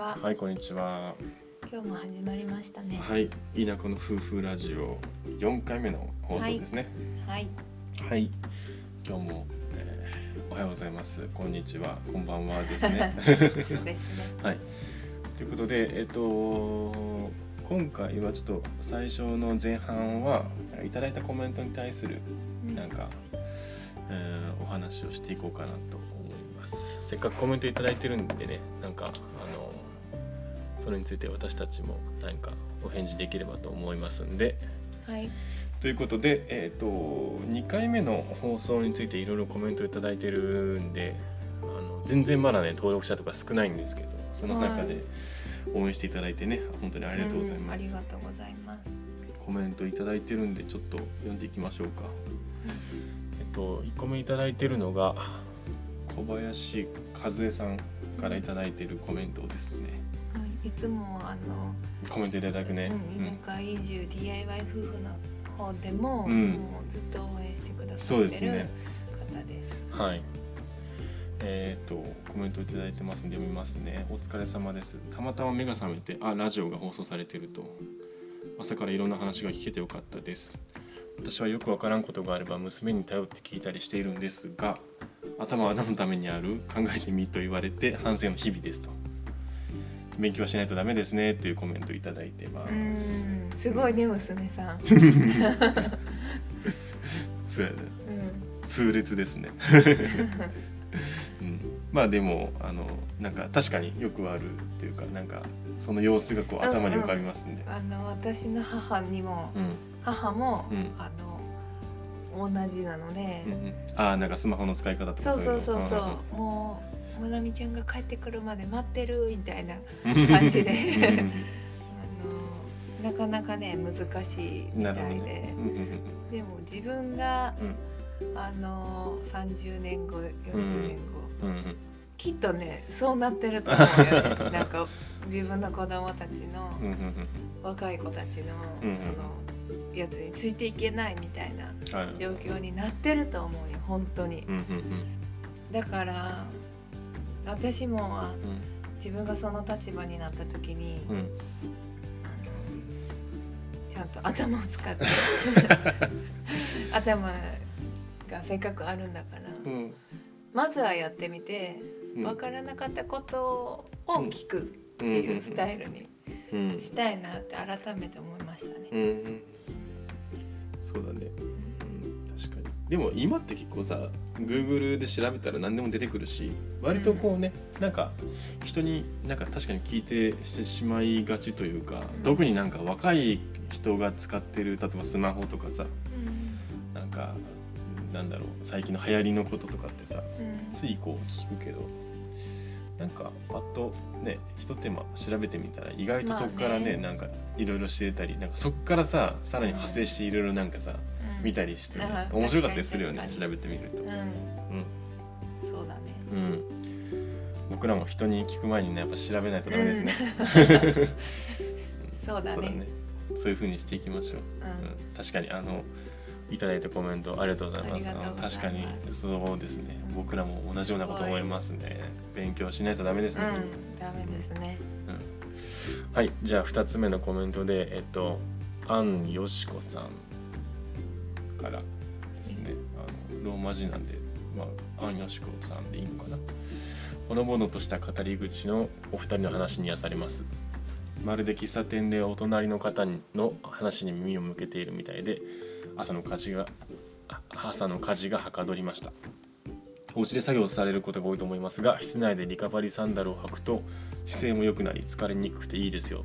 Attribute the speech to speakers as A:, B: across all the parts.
A: は。
B: はい、こんにちは。
A: 今日も始まりましたね。
B: はい、田舎の夫婦ラジオ4回目の放送ですね。
A: はい。
B: はい、今日も、えーおはようございます。こんにちは、こんばんはですね。はい。ということで、えっと今回はちょっと最初の前半はいただいたコメントに対する
A: うん
B: なんか、えーお話をしていこうかなと思います。せっかくコメントいただいてるんでね、なんかあのそれについて私たちも何かお返事できればと思いますんで。
A: はい。
B: ということで、えー、と2回目の放送についていろいろコメントいただいてるんであの全然まだね登録者とか少ないんですけどその中
A: は
B: で応援していただいてね本当にありがとうござい
A: んあり
B: ます、
A: がとうございます。
B: コメントいただいてるんでちょっと読んでいきましょうかえっと1個目いただいてるのが小林和恵さんからいただいてるコメントですね
A: はい。いつもあの、
B: コメントいただくね、
A: うん、田舎移住 DIY 夫婦の方でも、
B: うん
A: もうずっと応援してくださってる
B: ですね
A: 方です。
B: はい。えっ、と、コメントいただいてますんで読みますね。お疲れ様です。たまたま目が覚めて、あ、ラジオが放送されてると。朝からいろんな話が聞けてよかったです。私はよくわからんことがあれば娘に頼って聞いたりしているんですが、頭は何のためにある？考えてみと言われて反省の日々ですと。勉強はしないとダメですねというコメントいただいてま
A: うん
B: す。、
A: すごいね娘さん。
B: そうやね。
A: うん。
B: 痛烈ですね。うん、まあでもあのなんか確かによくあるっていうかなんかその様子がこう頭に浮かびますんで、
A: あの私の母にも、
B: うん
A: 母も、
B: うん
A: あの同じなので。
B: うんうんああなんかスマホの使い方とか
A: そうそうそう
B: い
A: そうもうまなみちゃんが帰ってくるまで待ってるみたいな
B: の
A: 感じで。
B: うん。
A: あのなかなかね難しいみたいで、
B: どね。
A: でも自分が、
B: うん
A: あの30年後40年後、
B: うん。うん。
A: きっとねそうなってると思うよね。なんか自分の子供たちの、若い子たちの、そのやつについていけないみたいな
B: はい。
A: 状況になってると思うよ本当に。
B: うん。うん。
A: だから私もあ
B: うん
A: 自分がその立場になった時に、
B: うん。
A: ちゃんと頭を使って 頭がせっかくあるんだから、
B: うん
A: まずはやってみて
B: うん。
A: 分からなかったことを聞くっていうスタイルに
B: うん。
A: したいなって改めて思いましたね。
B: うん。うん。そうだね、うん、確かに。でも今って結構さ Google で調べたら何でも出てくるし割とこうね、なんか人になんか確かに聞いてしてしまいがちというか、
A: うん。
B: 特になんか若い人が使ってる例えばスマホとかさなんかなんだろう最近の流行りのこととかってさ
A: うん。
B: ついこう聞くけどなんかパッとね一手間調べてみたら意外とそこからね,、なんかいろいろ知れたりなんかそこからささらに派生していろいろなんかさ、
A: うん
B: 見たりしてね、面白かったりするよね調べてみると、
A: うん、そうだね。
B: うん。うん、僕らも人に聞く前にねやっぱ調べないとダメです ね、
A: そうだね。
B: そういう風にしていきましょう、
A: うん。
B: うん。確かにあのいただいたコメントありがとうございます。
A: ます。
B: 確かにそうですね。
A: うん。
B: 僕らも同じようなこと思いますね。勉強しないとダメですね、
A: うん、ダメですね。
B: はい。じゃあ2つ目のコメントでえっとアンよしこさんからですね。あのローマ字なんで、まあ、アンよしこさんでいいのかな。ほのぼのとした語り口のお二人の話に癒されます。まるで喫茶店でお隣の方の話に耳を向けているみたいで朝の家事が朝の家事がはかどりました。お家で作業されることが多いと思いますが室内でリカバリーサンダルを履くと姿勢も良くなり疲れにくくていいですよ。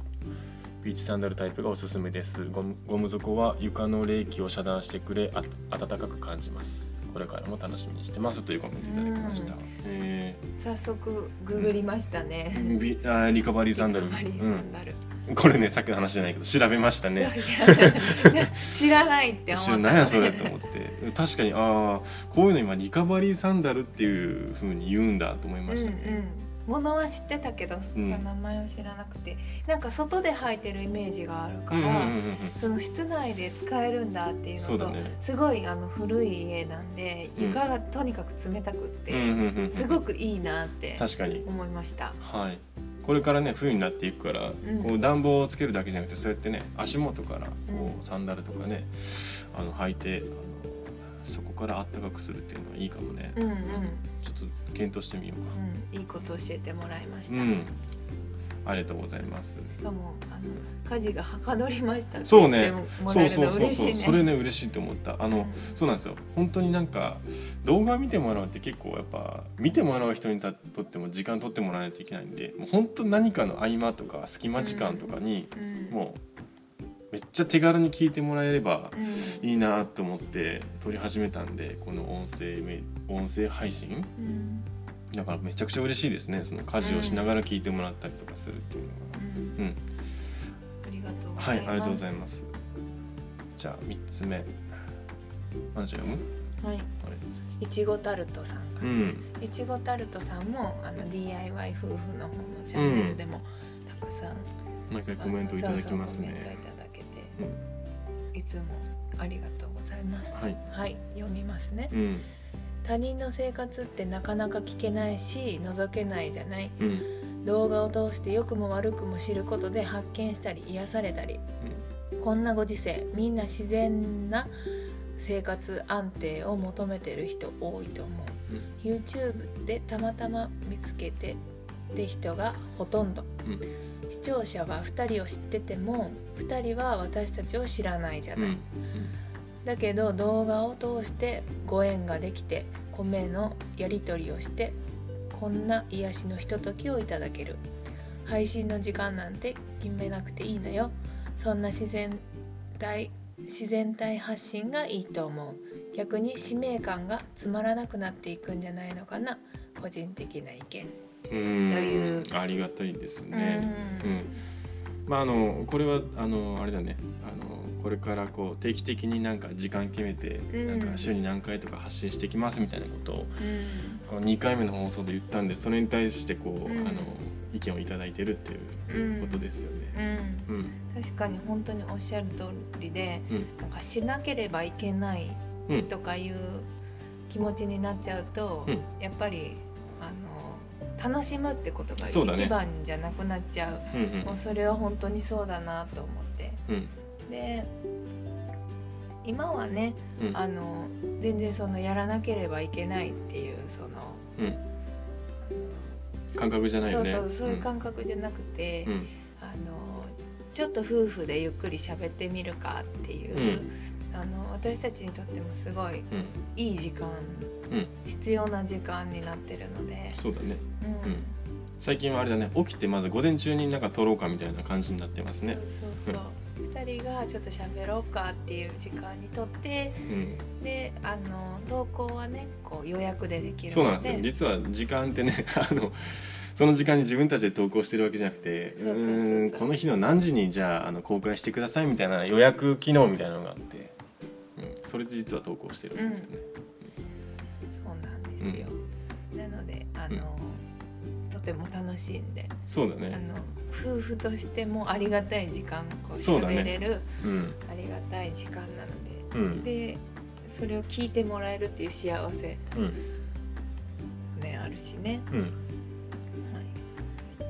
B: ビーチサンダルタイプがおすすめです。ゴムゴム底は床の冷気を遮断してくれあ暖かく感じます。これからも楽しみにしてますというコメントいただきました。
A: うん。
B: え
A: 早速ググりましたね。
B: ービあーリカバリーサンダル。これねさっきの話じゃないけど調べましたね。
A: 知らないって思った、
B: 一瞬何やそれと思って。確かにああこういうの今リカバリーサンダルっていうふうに言うんだと思いましたね、
A: うんうん。ものは知ってたけど、
B: うん。
A: 名前を知らなくて、なんか外で履いてるイメージがあるから、その室内で使えるんだっていうのと、
B: ね。
A: すごいあの古い家なんで
B: うん。
A: 床がとにかく冷たくって、すごくいいなって
B: 確かに。
A: 思いました。
B: はい。これからね冬になっていくから、
A: ん。
B: こう暖房をつけるだけじゃなくてそうやってね足元からこ
A: う
B: サンダルとかねあの履いてそこからあったかくするっていうのはいいかもね、
A: うんうん。
B: ちょっと検討してみようか。
A: うん。いいこと教えてもらいました、
B: うん。ありがとうございます。
A: しかもあの家事がはかどりました
B: そうね。そうそうそうそう。それね嬉しいと思った。あの、
A: うん。
B: そうなんですよ。本当になんか動画見てもらうって結構やっぱ見てもらう人にとっても時間取ってもらわないといけないんでもう本当何かの合間とか隙間時間とかに、
A: うん。
B: もうめっちゃ手軽に聞いてもらえれば
A: うん。
B: いいなと思って撮り始めたんでこの音声メ音声配信？
A: うん。
B: だからめちゃくちゃ嬉しいですね。その家事をしながら聞いてもらったりとかするっていうのが、
A: うん。
B: うん。
A: ありがとうご
B: はい、
A: ざいます。
B: ありがとうございます。じゃあ3つ目。ちゃん読む？
A: はい。い。ちごタルトさんから。
B: うん。
A: いちごタルトさんもあの DIY 夫婦の方のチャンネルでもたくさん、
B: 毎回コメントいただきますね
A: いつもありがとうございます。
B: はい。
A: はい。読みますね。
B: うん。
A: 他人の生活ってなかなか聞けないし覗けないじゃない。
B: うん。
A: 動画を通して良くも悪くも知ることで発見したり癒されたり。こんなご時世みんな自然な生活安定を求めてる人多いと思う、YouTube でたまたま見つけてって人がほとんど、
B: うん
A: 視聴者は2人を知ってても2人は私たちを知らないじゃない、
B: ん。
A: だけど動画を通してご縁ができて米のやり取りをしてこんな癒しのひとときをいただける。配信の時間なんて決めなくていいのよ。そんな自然体自然体発信がいいと思う。逆に使命感がつまらなくなっていくんじゃないのかな。個人的な意見。
B: うん。
A: という
B: ありがたいですね。
A: う
B: うんん。まああのこれはあのあれだね。あのこれからこう定期的になんか時間決めて、
A: うん
B: なんか週に何回とか発信してきますみたいなことを
A: うん
B: この2回目の放送で言ったんでそれに対してこう、
A: うん
B: あの意見をいただいてるっていうことですよね。
A: うん
B: うん。
A: 確かに本当におっしゃる通りで、
B: うん
A: なんかしなければいけない
B: うん
A: とかいう気持ちになっちゃうと、
B: うん
A: やっぱり楽しむってことが一番じゃなくなっちゃう。
B: うんうん。
A: もうそれは本当にそうだなと思って。
B: うん。
A: で今はね
B: うん。
A: あの全然そのやらなければいけないっていうその、
B: うん。感覚じゃないよね。
A: そうそうそういう感覚じゃなくて、あのちょっと夫婦でゆっくり喋ってみるかっていう、あの私たちにとってもすごい
B: うん。
A: いい時間、
B: うん。
A: 必要な時間になってるので、
B: そうだね。
A: うん。
B: うん。最近はあれだね。起きてまず午前中になんか撮ろうかみたいな感じになってますね。
A: そうそうそう、2人がちょっと喋ろうかっていう時間にとって
B: うん。
A: であの投稿はねこう予約でできるので。
B: そうなんですよ。実は時間ってね あのその時間に自分たちで投稿してるわけじゃなくて
A: そう
B: んこの日の何時にじゃああの公開してくださいみたいな予約機能みたいなのがあって、うん、それで実は投稿してるんですよね、
A: そうなんですよ、なのであの、とても楽しいんであ
B: そうだね。
A: の夫婦としてもありがたい時間こう喋れる、
B: うん。
A: ありがたい時間なので
B: うん。
A: でそれを聞いてもらえるっていう幸せ
B: うん。
A: ねあるしね、
B: うん、
A: はい。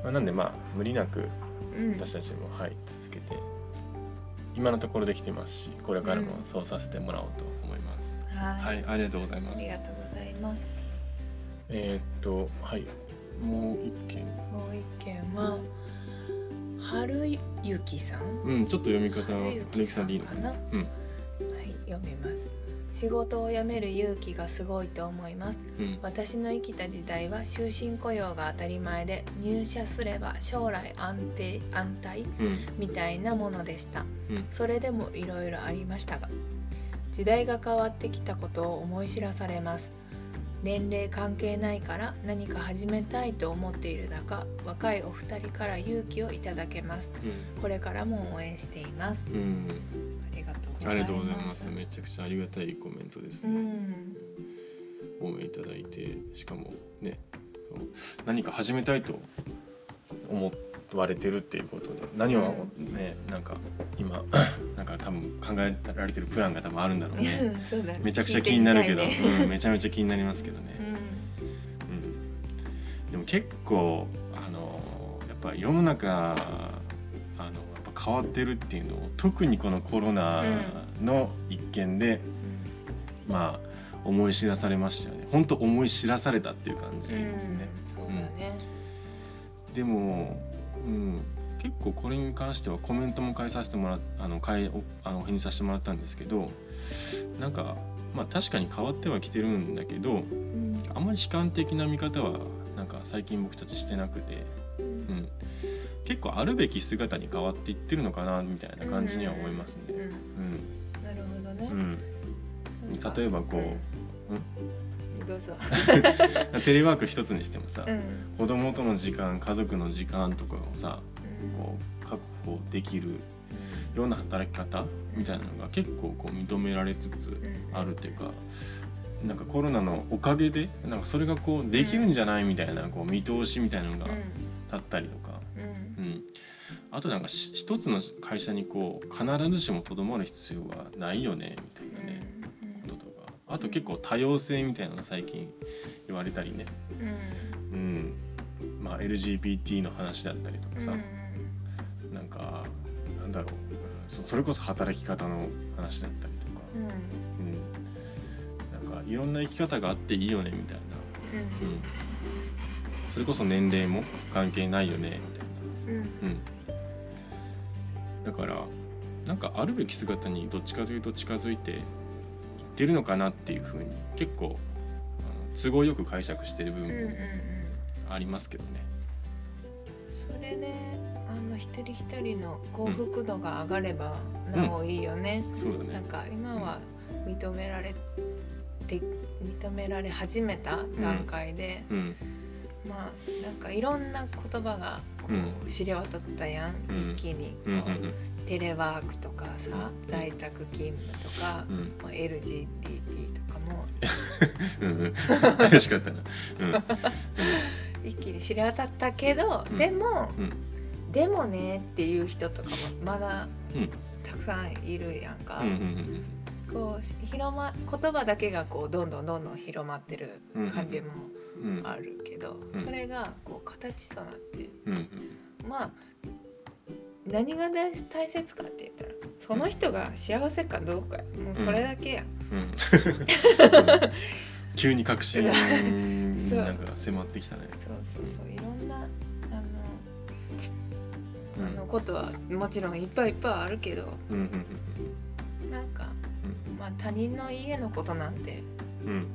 B: まあ、なんでまあ無理なく
A: うん、
B: 私たちもはい続けて今のところできてますしこれからもそうさせてもらおうと思います、
A: はい。
B: はいありがとうございます。
A: ありがとうございます。
B: えーっとはい。もう一件。
A: もう一件は春雪さん。
B: うんちょっと読み方は
A: 春
B: ゆきさんでいいのかな
A: かな？
B: うん。
A: はい読みます仕事を辞める勇気がすごいと思います。
B: うん。
A: 私の生きた時代は終身雇用が当たり前で入社すれば将来安定安泰
B: うん。
A: みたいなものでした。
B: うん。
A: それでもいろいろありましたが時代が変わってきたことを思い知らされます年齢関係ないから何か始めたいと思っている中若いお二人から勇気をいただけます。これからも応援しています。
B: うん、うん
A: ありがとうございます。
B: ありがとうございます。めちゃくちゃありがたいコメントです
A: う
B: ね、
A: ん。
B: 応援いただいてしかもね何か始めたいと思われてるっていうことで何をね、なんか今 なんか多分考えられてるプランが多分あるんだろうね。
A: ね。
B: めちゃくちゃ気になるけど、
A: ね。
B: うん、めちゃめちゃ気になりますけどね、
A: うん。
B: うん、でも結構あのやっぱ世の中あのやっぱ変わってるっていうのを特にこのコロナの一件で、まあ思い知らされましたよね。本当思い知らされたっていう感じですね。
A: うんそうだね、
B: でも、うん、結構これに関してはコメントも返させてもらっあの返おあのお返事させてもらったんですけどなんかまあ確かに変わってはきてるんだけど
A: うん
B: あんまり悲観的な見方はなんか最近僕たちしてなくて、うん、結構あるべき姿に変わっていってるのかなみたいな感じには思いますね。
A: うん。
B: うん。
A: なるほどね、
B: うん、例えばこう、
A: うんどうぞ、
B: テレワーク一つにしてもさ、
A: うん。
B: 子供との時間家族の時間とかをさこう確保できるような働き方みたいなのが結構こう認められつつあるっていうかなんかコロナのおかげでなんかそれがこうできるんじゃないみたいなこう見通しみたいなのが
A: うん。
B: 立ったりとか、
A: うん。
B: うん、あとなんかし一つの会社にこう必ずしもとどまる必要がないよねみたいなあと結構多様性みたいなのが最近言われたりね、
A: うん。
B: うんまあ、LGBT の話だったりとかさ、なんかなんだろう。うんそそれこそ働き方の話だったりとか、
A: うん。
B: うん、なんかいろんな生き方があっていいよねみたいな、
A: うん。
B: うん、それこそ年齢も関係ないよねみたいな、
A: うん。
B: うん、だからなんかあるべき姿にどっちかというと近づいていってるのかなっていうふうに結構都合よく解釈してる部
A: うんうんうん。
B: 分もありますけどね。
A: それであの一人一人の幸福度が上がればなおいいよね、
B: そうだね。
A: なんか今は認められて認められ始めた段階で、
B: うん。
A: まあなんかいろんな言葉がこ
B: う
A: う知れ渡ったやん、
B: うん。
A: 一気に。
B: うんうん
A: こうテレワークとかさ在宅勤務とか、
B: うん。
A: まあ、LGDP とかも。
B: う んうん。しかったな。
A: 一気に知れ渡ったけど、
B: うん。
A: でも、
B: うん。
A: でもねっていう人とかもまだ
B: うん。
A: たくさんいるやんか、
B: うんうんうん
A: こうし広ま言葉だけがこうどんどんどんどん広まってる感じも
B: うん。うん
A: あるけど、
B: うん。
A: それがこう形となって
B: うんうん。
A: まあ何が大大切かって言ったらその人が幸せかどうかや。もうそれだけや、
B: うん。急に確信なんか迫ってきたね。
A: そうそうそう。いろんなあの,、
B: うん。
A: あのことはもちろんいっぱいいっぱいあるけど
B: うんうん
A: なんか、
B: うん。
A: まあ、他人の家のことなんて
B: うんうん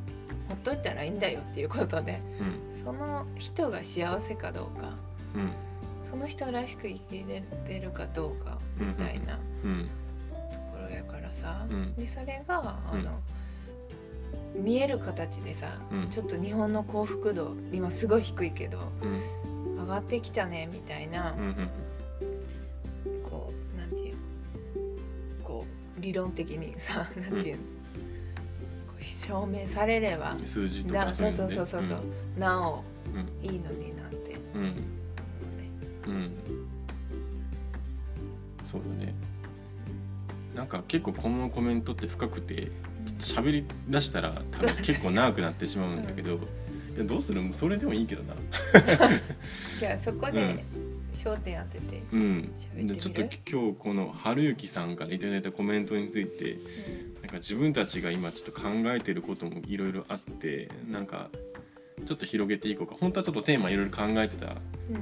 A: ほっといたらいいんだよっていうことで
B: うん。
A: その人が幸せかどうか
B: うん。
A: その人らしく生きれてるかどうかみたいな
B: うん。
A: ところやからさ、
B: うん。
A: でそれがあ
B: うん。
A: の、見える形でさ、
B: うん。
A: ちょっと日本の幸福度今すごい低いけど
B: うん。
A: 上がってきたねみたいな、こうなんていうこう理論的にさ なんていうの、証明されれば。
B: 数字と
A: なそうそうそうそうそう、なお
B: うん。
A: いいのになんて。
B: うん。
A: ね
B: うん。そうだね。なんか結構このコメントって深くて喋り出したら多分結構長くなってしまうんだけど、でどうする？それでもいいけどな。
A: じゃあそこ
B: うん。
A: で焦点当てて、
B: うん。でちょっと今日この春雪さんからいただいたコメントについてなんか自分たちが今ちょっと考えてることもいろいろあってなんかちょっと広げていこうか。本当はちょっとテーマいろいろ考えてたこ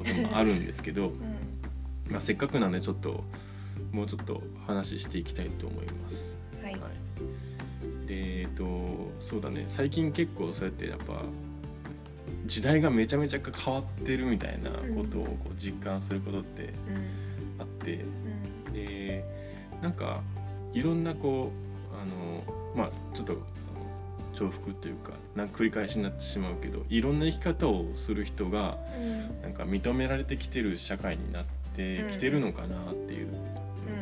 B: ともあるんですけど、
A: うん。
B: まあ、せっかくなんでちょっともうちょっと話していきたいと思います。
A: はい、
B: はい、でえっとそうだね。最近結構そうやってやっぱ時代がめちゃめちゃ変わってるみたいなことをこう実感することってあって。
A: うん。
B: でなんかいろんなこうあのまあちょっと重複というかなんか繰り返しになってしまうけどいろんな生き方をする人が
A: うん。
B: なんか認められてきてる社会になってきてるのかなっていう、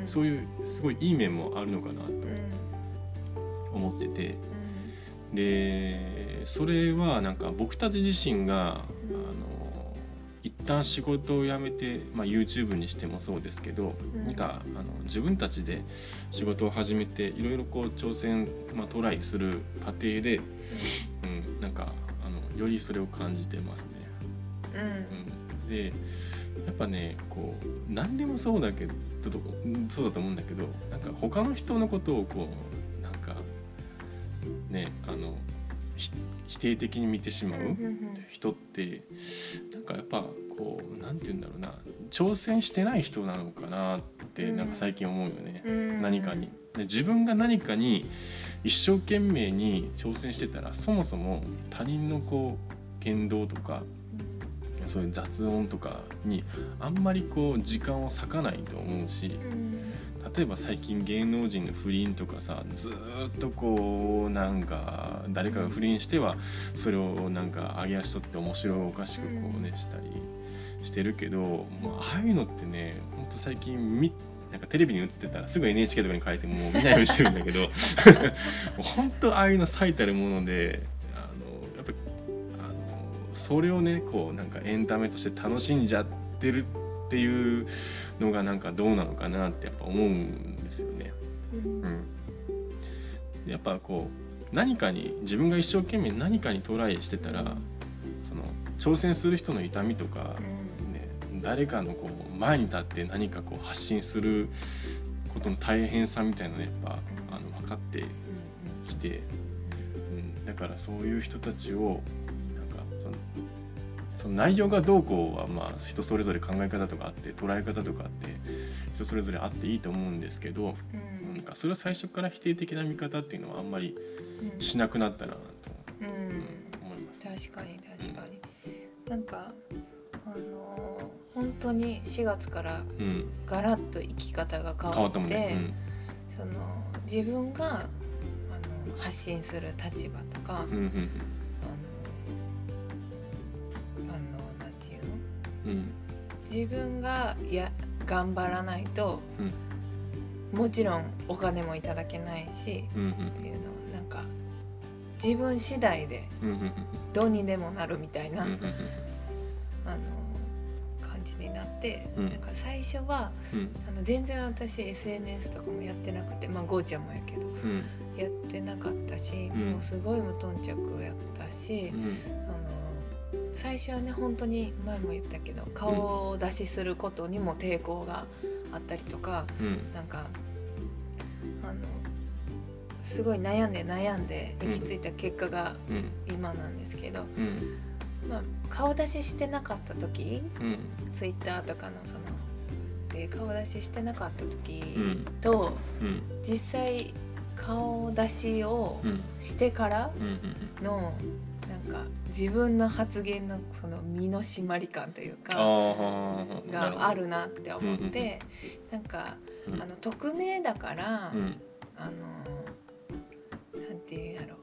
A: うん。
B: そういうすごいいい面もあるのかなと
A: うん。
B: 思ってて。
A: うん。
B: でそれはなんか僕たち自身が、
A: うん。
B: あの一旦仕事を辞めて、まあ、YouTube にしてもそうですけど、
A: うん。
B: なんかあの自分たちで仕事を始めていろいろこう挑戦、まあ、トライする過程で、うん、なんかあのよりそれを感じてますね。
A: うん。
B: うん、でやっぱねこう何でもそうだけどそうだと思うんだけどなんか他の人のことをこう否定的に見てしまう人ってなんかやっぱこうなんて言うんだろうな挑戦してない人なのかなってなんか最近思うよね、何かに。で自分が何かに一生懸命に挑戦してたらそもそも他人のこう言動とかそういう雑音とかにあんまりこう時間を割かないと思うし、例えば最近芸能人の不倫とかさずっとこうなんか誰かが不倫してはそれをなんか上げ足取って面白おかしくこうねしたりしてるけど、もうああいうのってねほんと最近見なんかテレビに映ってたらすぐ NHK とかに変えてもう見ないようにしてるんだけど 本当ああいうの最たるものであのやっぱあのそれをねこうなんかエンタメとして楽しんじゃってるっていうのがなんかどうなのかなってやっぱ思うんですよね。うん、やっぱこう何かに自分が一生懸命何かにトライしてたらその挑戦する人の痛みとか、ね、誰かのこう前に立って何かこう発信することの大変さみたいなのやっぱあの分かってきて、うん、だからそういう人たちをその内容がどうこうはまあ人それぞれ考え方とかあって捉え方とかあって人それぞれあっていいと思うんですけど、うん、なんかそれを最初から否定的な見方っていうのはあんまりしなくなったなと、うん、うん、思います、
A: 確かに確かに、うん、なんかあのー、本当に4月からガラッと生き方が変わって、ね、その自分があの発信する立場とか、うんうんうん自分がや頑張らないと、うん、もちろんお金もいただけないし、うんうん、っていうのなんか自分次第でどうにでもなるみたいな、うんうん、あの感じになって、うん、なんか最初は、あの全然私 SNS とかもやってなくてまあゴーちゃんもやけど、やってなかったし、もうすごい無頓着やったし、あの最初はね本当に前も言ったけど顔を出しすることにも抵抗があったりとか、うん、なんかあのすごい悩んで悩んで行き着いた結果が今なんですけど、うん、まあ、顔出ししてなかった時、うん、ツイッターとかのそので顔出ししてなかった時と、実際顔出しをしてからのなんか自分の発言のその身の締まり感というかがあるなって思って、なんか、あの匿名だから、あのなんていうんやろ。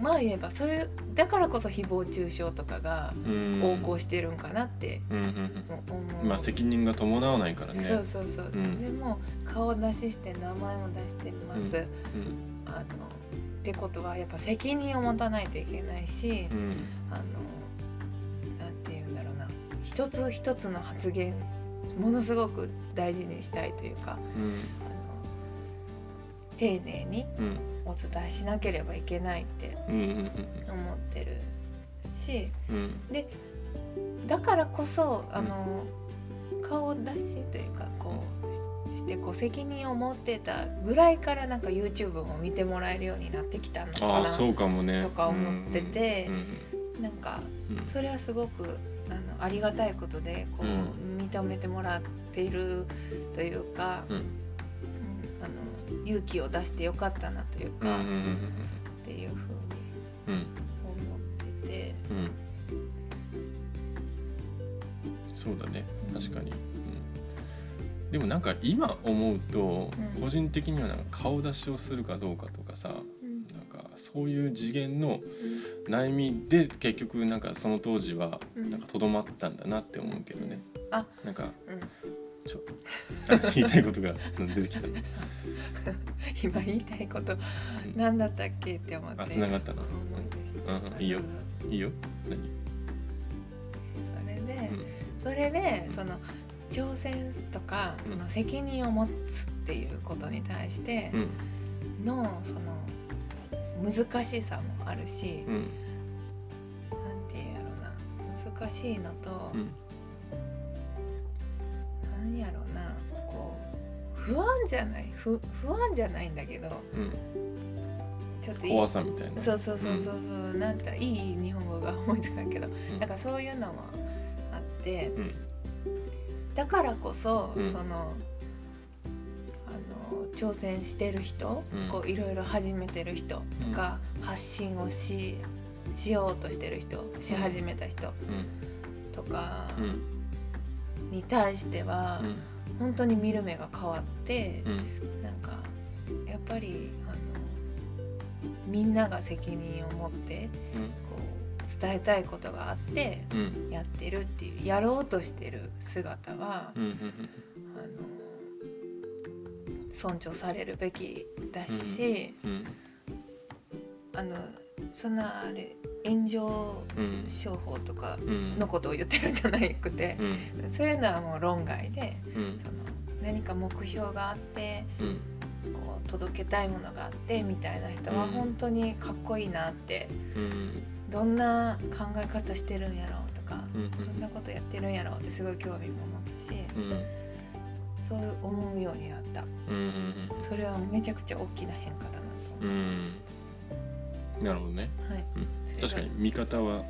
A: まあ言えばそれだからこそ誹謗中傷とかが横行してるんかなって思
B: う、まあ責任が伴わないからね。
A: そうそうそう、うん、でも顔出しして名前も出してます、うん。うん、あのってことはやっぱ責任を持たないといけないし、うん、あのなんて言うんだろうな。一つ一つの発言ものすごく大事にしたいというか、うん、あの丁寧にお伝えしなければいけないって思ってるし、うん、でだからこそあの、顔出しというかこうしてこう責任を持ってたぐらいからなんか YouTube も見てもらえるようになってきたのかな
B: そうかも、ね、
A: とか思ってて、うんうん、なんかそれはすごくあのありがたいことでこう、認めてもらっているというか、うん、あの勇気を出してよかったなというか、っていうふうに思ってて。
B: そうだね。確かに。でもなんか今思うと個人的にはなんか顔出しをするかどうかとかさ、うん、なんかそういう次元の悩みで結局なんかその当時はなんかとどまったんだなって思うけどね、うん、あ。なんか、うん、ちょ 言いたいことが出てきた。
A: 今言いたいこと何だったっけって思って。あ
B: 繋がったな、うん、いいよ。いいよ。何？
A: それで、それでその挑戦とかその責任を持つっていうことに対してのその難しさもあるし、うん、なんて言うんやろうな難しいのと、うん、不安じゃない不不安じゃないんだけど
B: うん。
A: ちょっといい
B: 怖さみたいな。
A: そうそうそうそうそう、なんていい日本語が思いつかんけど、
B: ん。
A: なんかそういうのもあって
B: うん
A: だからこそ、
B: うん。
A: そのあの挑戦してる人、
B: うん。
A: こういろいろ始めてる人とか、発信をししようとしてる人し始めた人
B: うん
A: とか
B: うん。
A: に対しては、
B: うん。
A: 本当に見る目が変わって
B: う、ん。
A: なんかやっぱりあのみんなが責任を持ってこう伝えたいことがあってやってるっていうやろうとしてる姿は、あの尊重されるべきだし、
B: うん
A: あのそんなあれ炎上
B: うん
A: 商法とか
B: うん。
A: のことを言ってるんじゃなくて
B: う、ん。
A: そういうのはもう論外で
B: うん。
A: その何か目標があって
B: うん。
A: こう届けたいものがあってみたいな人は
B: うん。
A: 本当にかっこいいなって、
B: うん
A: どんな考え方してるんやろうとか、
B: うん
A: どんなことやってるんやろうってすごい興味も持つし、
B: うん。
A: そう思うようになった。
B: うんうん
A: それはめちゃくちゃ大きな変化だなと思
B: う。んうん。なるほどね。
A: う、はい。
B: うん。確かに見方は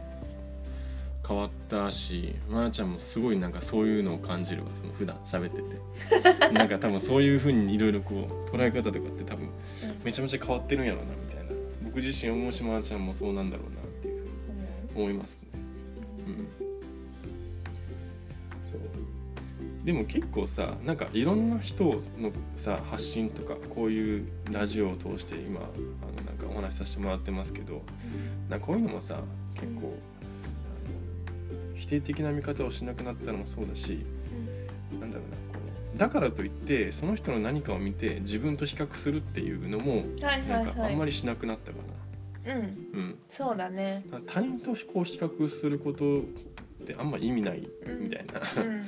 B: 変わったしまなちゃんもすごいなんかそういうのを感じるわその普段喋ってて。なんか多分そういうふうにいろいろこう捉え方とかって多分めちゃめちゃ変わってるんやろうなみたいな。僕自身思うしまなちゃんもそうなんだろうな
A: 思
B: 思いますね。うん。そう。でも結構さなんかいろんな人のさ発信とかこういうラジオを通して今あのなんかお話しさせてもらってますけどなんかこういうのもさ結構あの否定的な見方をしなくなったのもそうだしなんだろうなこのだからといってその人の何かを見て自分と比較するっていうのもないんかあ
A: はい
B: んまりしなくなったかな。
A: うん。
B: うん、
A: そうだね。
B: 他人とこう比較することってあんま意味ないみたいな、
A: うんうん
B: う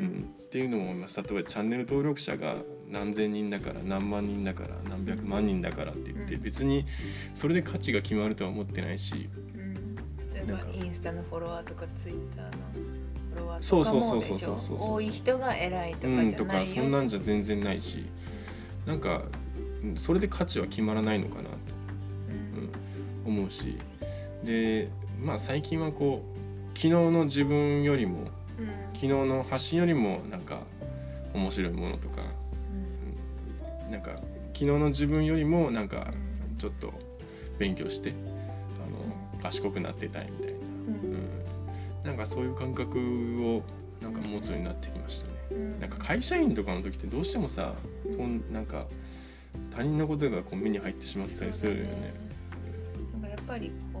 A: うん。ん
B: っていうのも思います例えばチャンネル登録者が何千人だから何万人だから何百万人だからって言って
A: うん。
B: 別にそれで価値が決まるとは思ってないし。
A: うん。例えばインスタのフォロワーとかツイッターのフォロワーとか
B: そうそうそう
A: もでしょ多い人が偉いとか
B: うんとか
A: じゃないよ
B: そんなんじゃ全然ないし。なんかうんそれで価値は決まらないのかなと。
A: うん
B: 思うし。でまあ最近はこう昨日の自分よりも
A: うん。
B: 昨日の発信よりもなんか面白いものとか。
A: うん。
B: なんか昨日の自分よりもなんか
A: うん。
B: ちょっと勉強してあの賢くなってたいみたいな、
A: うん。
B: うん、なんかそういう感覚をなんか持つようになってきましたね。
A: うん。
B: なんか会社員とかの時ってどうしてもさそんなんか他人のことがこう目に入ってしまったりするよね
A: ぱりこ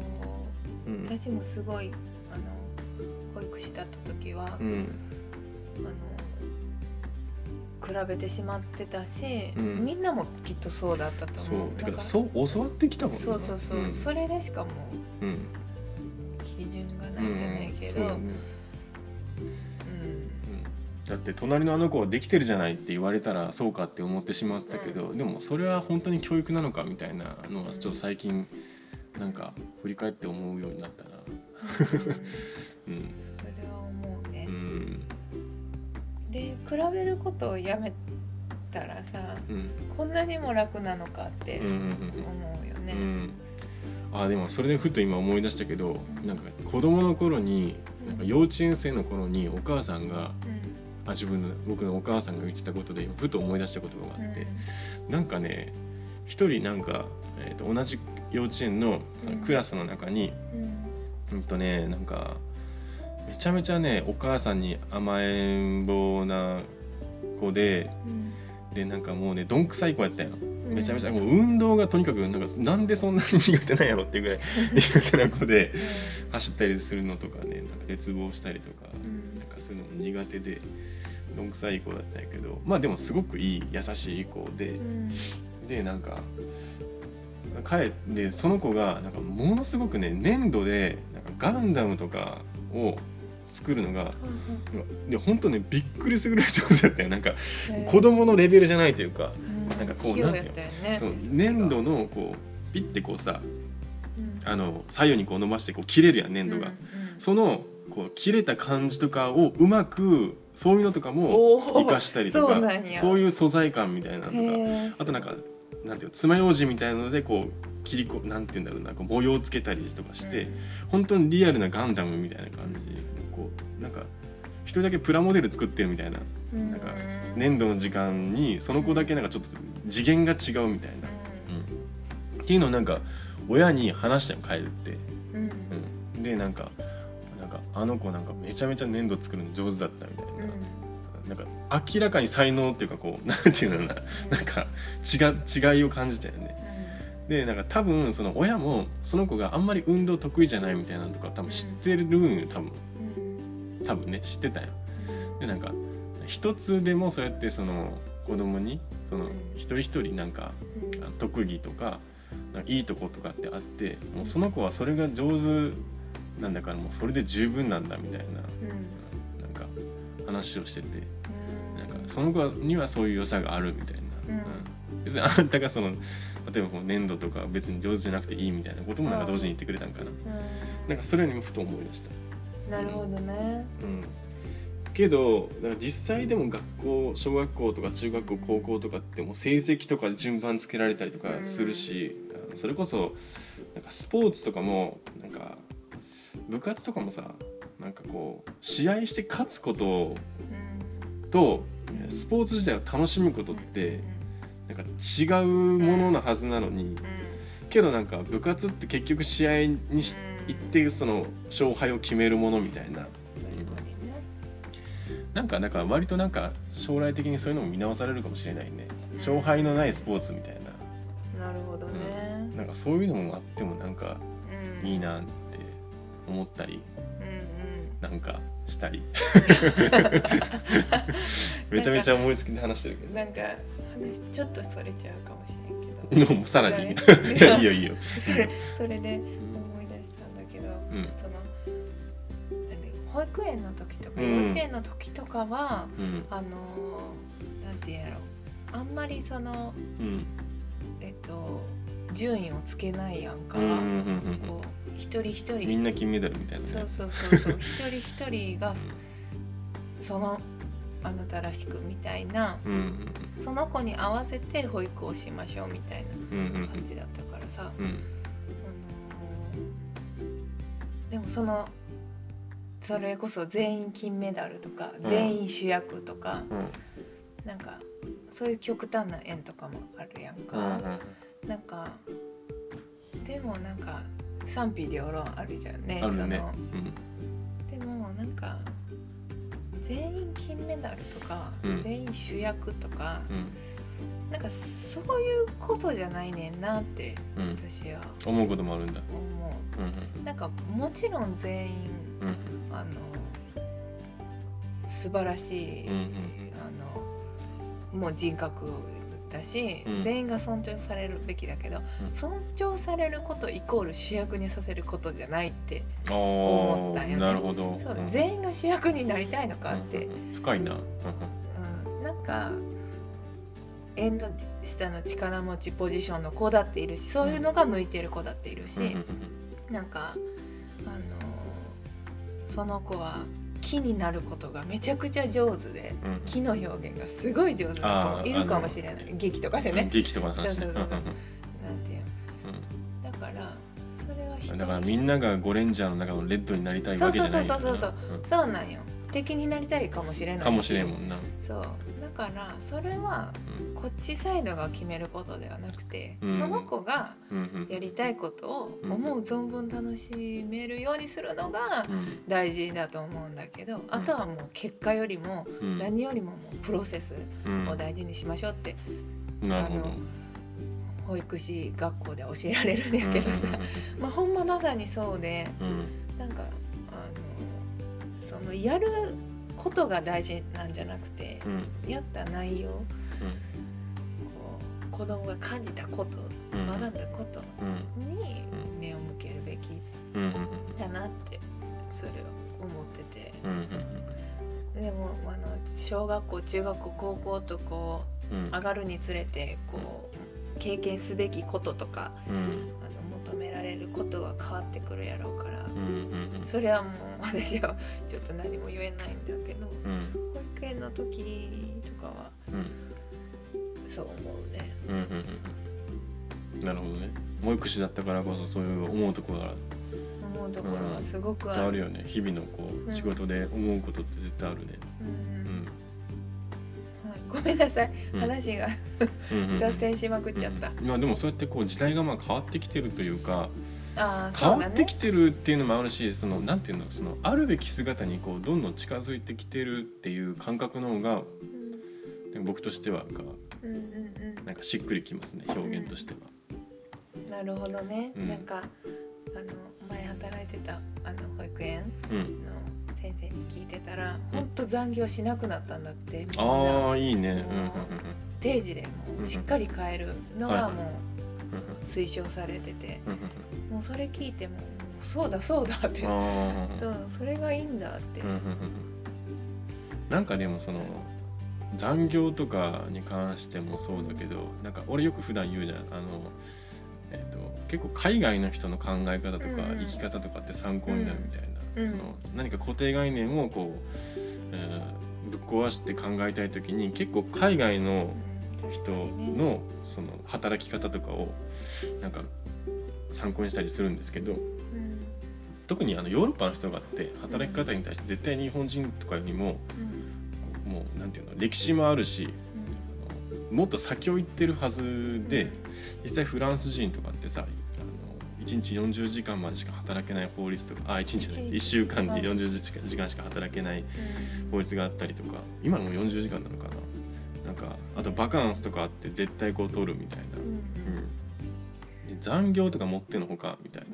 A: う
B: うん。
A: 私もすごいあの保育士だった時は、
B: うん。
A: あの比べてしまってたし、
B: うん。
A: みんなもきっとそうだったと
B: そ
A: 思う。だ
B: うてかそう教わってきたもんね。
A: そうそうそう、
B: ん。
A: それでしかも
B: うん。
A: う基準がないんじゃないけど、
B: そうだって隣のあの子はできてるじゃないって言われたらそうかって思ってしまってたけど、でもそれは本当に教育なのかみたいなのはちょっと最近なんか振り返って思うようになったな。
A: うん。それ
B: うん
A: は思うね。
B: う、ん。
A: で比べることをやめたらさ
B: うん。
A: こんなにも楽なのかって
B: うんうん
A: 思うよね、
B: うん。うんあでもそれでふと今思い出したけどなんか子供の頃になんか幼稚園生の頃にお母さんがあ自分の僕のお母さんが言ってたことでふと思い出した言葉があって、なんかね一人なんか、えー、と同じ幼稚園のそのクラスの中に、
A: うん。
B: うんとねなんかめちゃめちゃねお母さんに甘えん坊な子で
A: うん。
B: でなんかもうねどんくさい子やったよ
A: うん。
B: めちゃめちゃもう運動がとにかくなんかなんでそんなに苦手なんやろっていうぐらい苦手な子で走ったりするのとかねなんか絶望したりとか
A: うん。
B: なんかそういうのも苦手でどんくさい子だったんやけどまあでもすごくいい優しい子で
A: うん
B: でなんか帰ってその子がなんかものすごくね粘土でなんかガンダムとかを作るのがで本当ねびっくりするぐらい上手だったよ。なんか
A: うん
B: 子供のレベルじゃないというか
A: うん。
B: なんかこうなんていうの？その粘土のこうピッてこうさ
A: うん。
B: あの左右にこう伸ばしてこう切れるやん粘土が、
A: うんうん。
B: そのこう切れた感じとかをうまくそういうのとかも
A: お
B: 生かしたりとか
A: そう
B: いう素材感みたいなのとか。あとなんかなんていうの爪楊枝みたいなのでこう切りこなんていうんだろうなこう模様つけたりとかして、本当にリアルなガンダムみたいな感じ。でこうなんか一人だけプラモデル作ってるみたいな
A: うん。
B: なんか粘土の時間にその子だけなんかちょっと次元が違うみたいな、うん、っていうのをなんか親に話しても帰るって、
A: うん。
B: うん、でなんかなんかあの子なんかめちゃめちゃ粘土作るの上手だったみたいな、
A: うん
B: なんか明らかに才能っていうかこう なんていうのかな。なんか違違いを感じたよね。でなんか多分その親もその子があんまり運動得意じゃないみたいなのとか多分知ってるんよ多分。
A: うん
B: 多分ね知ってたよ。でなんか一つでもそうやってその子供にその一人一人なんか特技とかなんかいいとことかってあってもうその子はそれが上手なんだからもうそれで十分なんだみたいな
A: うん。
B: なんか話をしててその子にはそういう良さがあるみたいな、
A: うん。
B: うん。別にあなたがその例えばこう粘土とか別に上手じゃなくていいみたいなこともなんか同時に言ってくれたんかな、
A: うん。
B: なんかそれにもふと思いました、
A: なるほどね。
B: うん、けどか実際でも学校小学校とか中学校高校とかってもう成績とかで順番つけられたりとかするし、あのそれこそなんかスポーツとかもなんか部活とかもさなんかこう試合して勝つこと
A: うん。
B: とスポーツ自体を楽しむことってなんか違うものなはずなのにけどなんか部活って結局試合にし行ってその勝敗を決めるものみたいな。なんかだから割となんか将来的にそういうのも見直されるかもしれないね。勝敗のないスポーツみたいな。
A: なるほどね。
B: なんかそういうのもあってもなんか
A: うん
B: いいなって思ったり。
A: うんうん。
B: なんかしたり。めちゃめちゃ思いつきで話してるけど。
A: なんか話ちょっとそれちゃうかもしれんけど。
B: もうさらに。いやいいよ。いいよ、
A: そ れそれで思い出したんだけど
B: うん。
A: その保育園の時とか
B: うん。
A: 幼稚園の時とかは、
B: うん。
A: あのーなんていうんやろ。あんまりその
B: うん。
A: えっと順位をつけないやんか、
B: うんうんうんうん。
A: こう一人一人。
B: みんな金メダルみたいなね。
A: そうそうそうそう。一人一人がそのあなたらしくみたいな
B: うんうん
A: その子に合わせて保育をしましょうみたい
B: うんうんうん。
A: な感じだったからさ、
B: うん。
A: あのーでもそのそれこそ全員金メダルとか、
B: ん。
A: 全員主役とか
B: うん。
A: なんかそういう極端な縁とかもあるやん
B: うん
A: か、なんかでもなんか賛否両論あるじゃんね
B: あるね。
A: その。
B: うん。
A: でもなんか全員金メダルとか、
B: うん。
A: 全員主役とか
B: うん。
A: なんかそういうことじゃないねんなって
B: うん。
A: 私は。
B: 思うこともあるんだ。
A: 思
B: う。ん
A: うなんかもちろん全員
B: うんうん。
A: あの素晴らしい、
B: うんうん
A: あのもう人格だし、
B: うん。
A: 全員が尊重されるべきだけど、
B: うん。
A: 尊重されることイコール主役にさせることじゃないって
B: あ
A: 思ったんよね。
B: あなるほど。
A: そう、
B: ん。
A: 全員が主役になりたいのかって、
B: 深いな。
A: うん、なんか縁の下の力持ちポジションの子だっているしそういうのが向いてる子だっているし、
B: うん。うん
A: なんかあのその子は木になることがめちゃくちゃ上手で
B: うん。うん
A: 木の表現がすごい上手ないるかもしれない。劇とかでね、
B: 劇とかの話ね。
A: そうそうそうなんていうだからそれは
B: だからみんながゴレンジャーの中のレッドになりたいわけじゃない
A: そうそうそうそう。
B: うん。
A: そうなんよ敵になりたいかもしれないし。
B: かもしれんもんな。
A: そう。だからそれは
B: うん。
A: こっちサイドが決めることではなくて、
B: うん。
A: その子が
B: うんうん。
A: やりたいことを思う存分楽しめるようにするのが
B: うん。
A: 大事だと思うんだけど、あとはもう結果よりも
B: うん。
A: 何よりももうプロセス
B: うん。
A: を大事にしましょうって
B: なるほど。
A: あの保育士学校で教えられるんやけどさ、
B: うん
A: まあ、ほんままさにそうで
B: うんうん。
A: なんかそのやることが大事なんじゃなくて
B: うん。
A: やった内容こう子供が感じたこと
B: うん。
A: 学んだこと
B: うん。
A: に目を向けるべき
B: うんうん
A: だなってそれは思ってて。
B: うんうん
A: でもあの小学校中学校高校とこ
B: うん。
A: う上がるにつれてこう経験すべきこととか
B: うん。
A: あの求められることは変わってくるやろうから。それはもう私はちょっと何も言えないんだけど
B: うん。
A: 保育園の時とかは
B: うん
A: そう思うね。
B: うん。うんうんうん。なるほどね。保育士だったからこそそういう思うところが
A: 思うところはすごく
B: あ
A: ある、
B: るよね。日々のこ
A: う
B: うん。仕事で思うことって絶対あるね。
A: うんごめんなさい、
B: うん。
A: 話が
B: うんうんうん。
A: 脱線しまくっちゃった、
B: うんまあでもそうやってこう時代がまあ変わってきてるというか
A: ああ
B: 変わってきてるっていうのもあるしそのなんていうのそのあるべき姿にこうどんどん近づいてきてるっていう感覚の方が僕としてはなんか
A: うんうんうん。
B: なんかしっくりきますね表現としては。
A: うん。なるほどね、
B: うん。
A: なんかあの前働いてたあの保育園
B: うん、
A: の聞いてたら、
B: うん。
A: ほんと残業しなくなったんだってみんな。
B: ああいいね。
A: 定時でもうしっかり変えるのがも
B: う
A: 推奨されてて、もうそれ聞いてもそうだそうだって、そうそれがいいんだって、
B: なんかでもその残業とかに関してもそうだけどなんか俺よく普段言うじゃん。あの、えー、と結構海外の人の考え方とか生き方とかって参考になるみたいな、
A: うん。
B: その何か固定概念をこう、えーぶっ壊して考えたい時に結構海外の人のその働き方とかをなんか参考にしたりするんですけど
A: うん
B: 特にあのヨーロッパの人がって働き方に対して絶対日本人とかよりも
A: うん
B: もうなんていうの歴史もあるしもっと先を行ってるはずで実際フランス人とかってさ1日40時間までしか働けない法律とかあ1日じゃない
A: 一日。
B: 1週間で
A: はい。
B: 40時間しか働けない
A: うん。
B: 法律があったりとか今も40時間なのかな。なんかあとバカンスとかあって絶対こう取るみたいな、
A: うん。
B: 残業とか持ってのほかみたいな。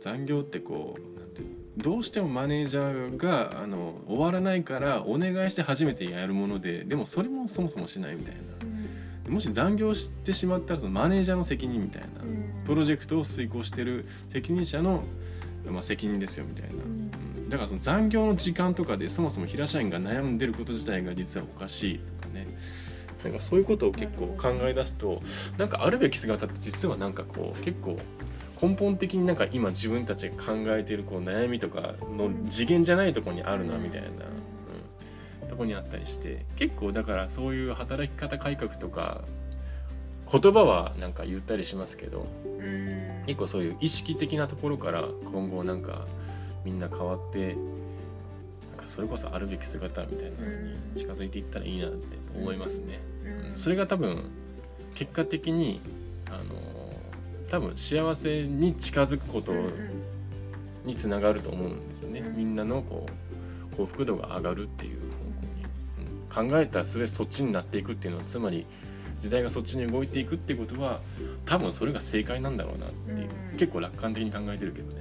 B: 残業ってこうどうしてもマネージャーがあの終わらないからお願いして初めてやるものででもそれもそもそもしないみたいな。
A: うん
B: もし残業してしまったらそのマネージャーの責任みたいな
A: うん。
B: プロジェクトを遂行してる責任者の、まあ、責任ですよみたいな、
A: うん。
B: うんだからその残業の時間とかでそもそも平社員が悩んでること自体が実はおかしいとかね。なんかそういうことを結構考え出すとなんかあるべき姿って実はなんかこう結構根本的になんか今自分たちが考えているこう悩みとかの次元じゃないところにあるなみたいな、こにあったりして結構だからそういう働き方改革とか言葉はなんか言ったりしますけど
A: うん。
B: 結構そういう意識的なところから今後なんかみんな変わってなんかそれこそあるべき姿みたいなのに近づいていったらいいなって思いますね。
A: うん。
B: それが多分結果的にあの多分幸せに近づくこと
A: うん。
B: につながると思うんですね。
A: うん。
B: みんなのこう幸福度が上がるっていう考えた末そっちになっていくっていうのはつまり時代がそっちに動いていくっていうことは多分それが正解なんだろうなっていう、
A: うん。
B: 結構楽観的に考えてるけどね。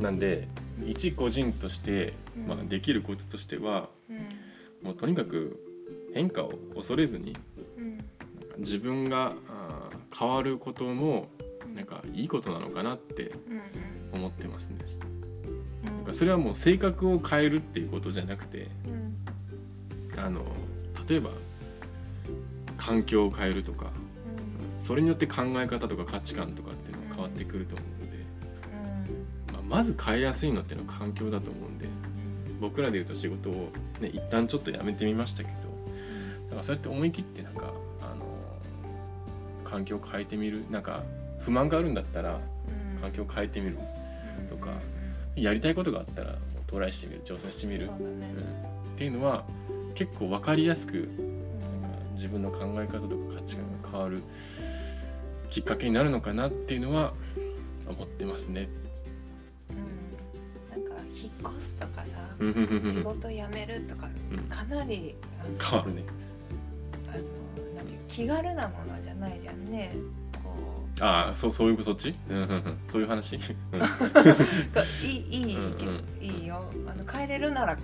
B: なんで一個人として、
A: うん。
B: まあ、できることとしては
A: うん。
B: もうとにかく変化を恐れずに
A: うん。
B: 自分が変わることもなんかいいことなのかなって
A: うん
B: 思ってますんです。
A: うん
B: なんかそれはもう性格を変えるっていうことじゃなくて
A: うん。
B: あの例えば環境を変えるとかそれによって考え方とか価値観とかっていうのが変わってくると思うので、まあ、まず変えやすいのっていうのは環境だと思うんで僕らで言うと仕事を、ね、一旦ちょっとやめてみましたけどだからそうやって思い切ってなんかあの環境を変えてみるなんか不満があるんだったら環境を変えてみるとかやりたいことがあったらトライしてみる挑戦してみる、
A: ね。
B: うん、っていうのは結構分かりやすくなんか自分の考え方とか価値観が変わるきっかけになるのかなっていうのは思ってますね。
A: うん。なんか引っ越すとかさ
B: うん。うんうんうん
A: 仕事辞めるとか
B: うん。
A: かなりあの
B: 変わるね。
A: あのなんていう気軽なものじゃないじゃんね
B: ああそうそういうそっち、うんうんうん、そういう話、
A: いいいいいいよ。あの変えれるなら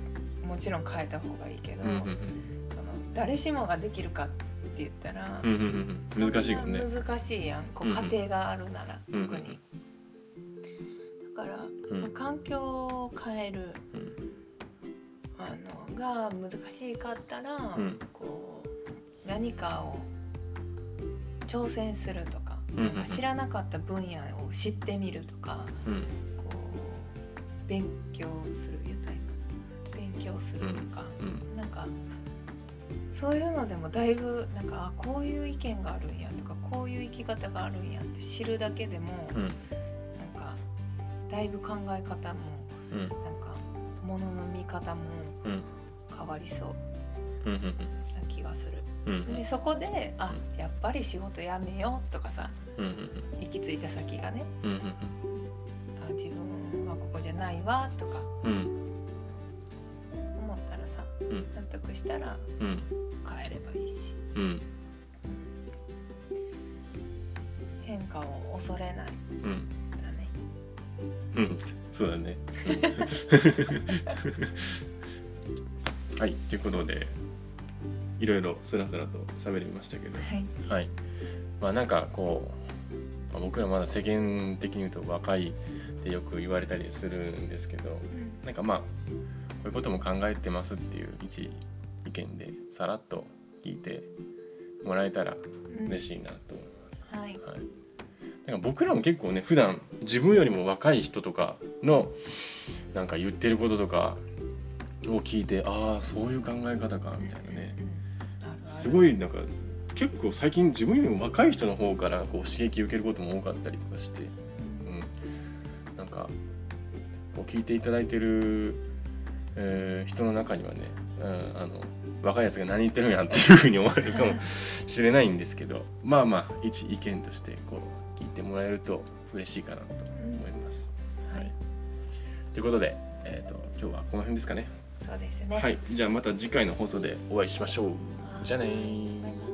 A: もちろん変えた方がいいけど、
B: うんうん
A: その誰しもができるかって言ったら、
B: うんうんうん。うん難しいかもね。
A: 難しいやん。こう
B: うんうん。
A: 家庭があるなら、
B: うんうん。
A: 特に、だから、
B: うん。
A: まあ環境を変える
B: うん。
A: あのが難しかったら、
B: うん。
A: こう何かを挑戦するとか,、知らなかった分野を知ってみるとか
B: うん。
A: 勉強する言った今勉強するとか、
B: うん。
A: なんかそういうのでもだいぶなんかあこういう意見があるんやとかこういう生き方があるんやって知るだけでも、
B: うん。
A: なんかだいぶ考え方も
B: うん。
A: なんか物の見方も
B: うん。
A: 変わりそうでそこであやっぱり仕事辞めようとかさ行き着いた先がねあ自分はここじゃないわとか
B: うん。
A: 思ったらさ
B: うん。
A: 納得したら
B: うん。
A: 変えればいいし。
B: うん。
A: 変化を恐れない。
B: うん。
A: だね。
B: うん。そうだね。はいということでいろいろスラスラと喋りましたけど。
A: はい。
B: はい。まあなんかこう、まあ僕らまだ世間的に言うと若いってよく言われたりするんですけどなんかまあこういうことも考えてますっていう一意見でさらっと聞いてもらえたら嬉しいなと思います。
A: はい。
B: はい、なんか僕らも結構ね普段自分よりも若い人とかのなんか言ってることとかを聞いてああそういう考え方かみたいなね。すご
A: い
B: いなんか結構最近自分よりも若い人の方からこう刺激受けることも多かったりとかして、うん、なんかこう聞いていただいてる、えー人の中にはね、うん、あの若いやつが何言ってるんやっていうふうに思われるかもしれないんですけどまあまあ一意見としてこう聞いてもらえると嬉しいかなと思います。はい、ということで、えー、と今日はこの辺ですかね。
A: そうですね。
B: はい、じゃあまた次回の放送でお会いしましょう。じゃあね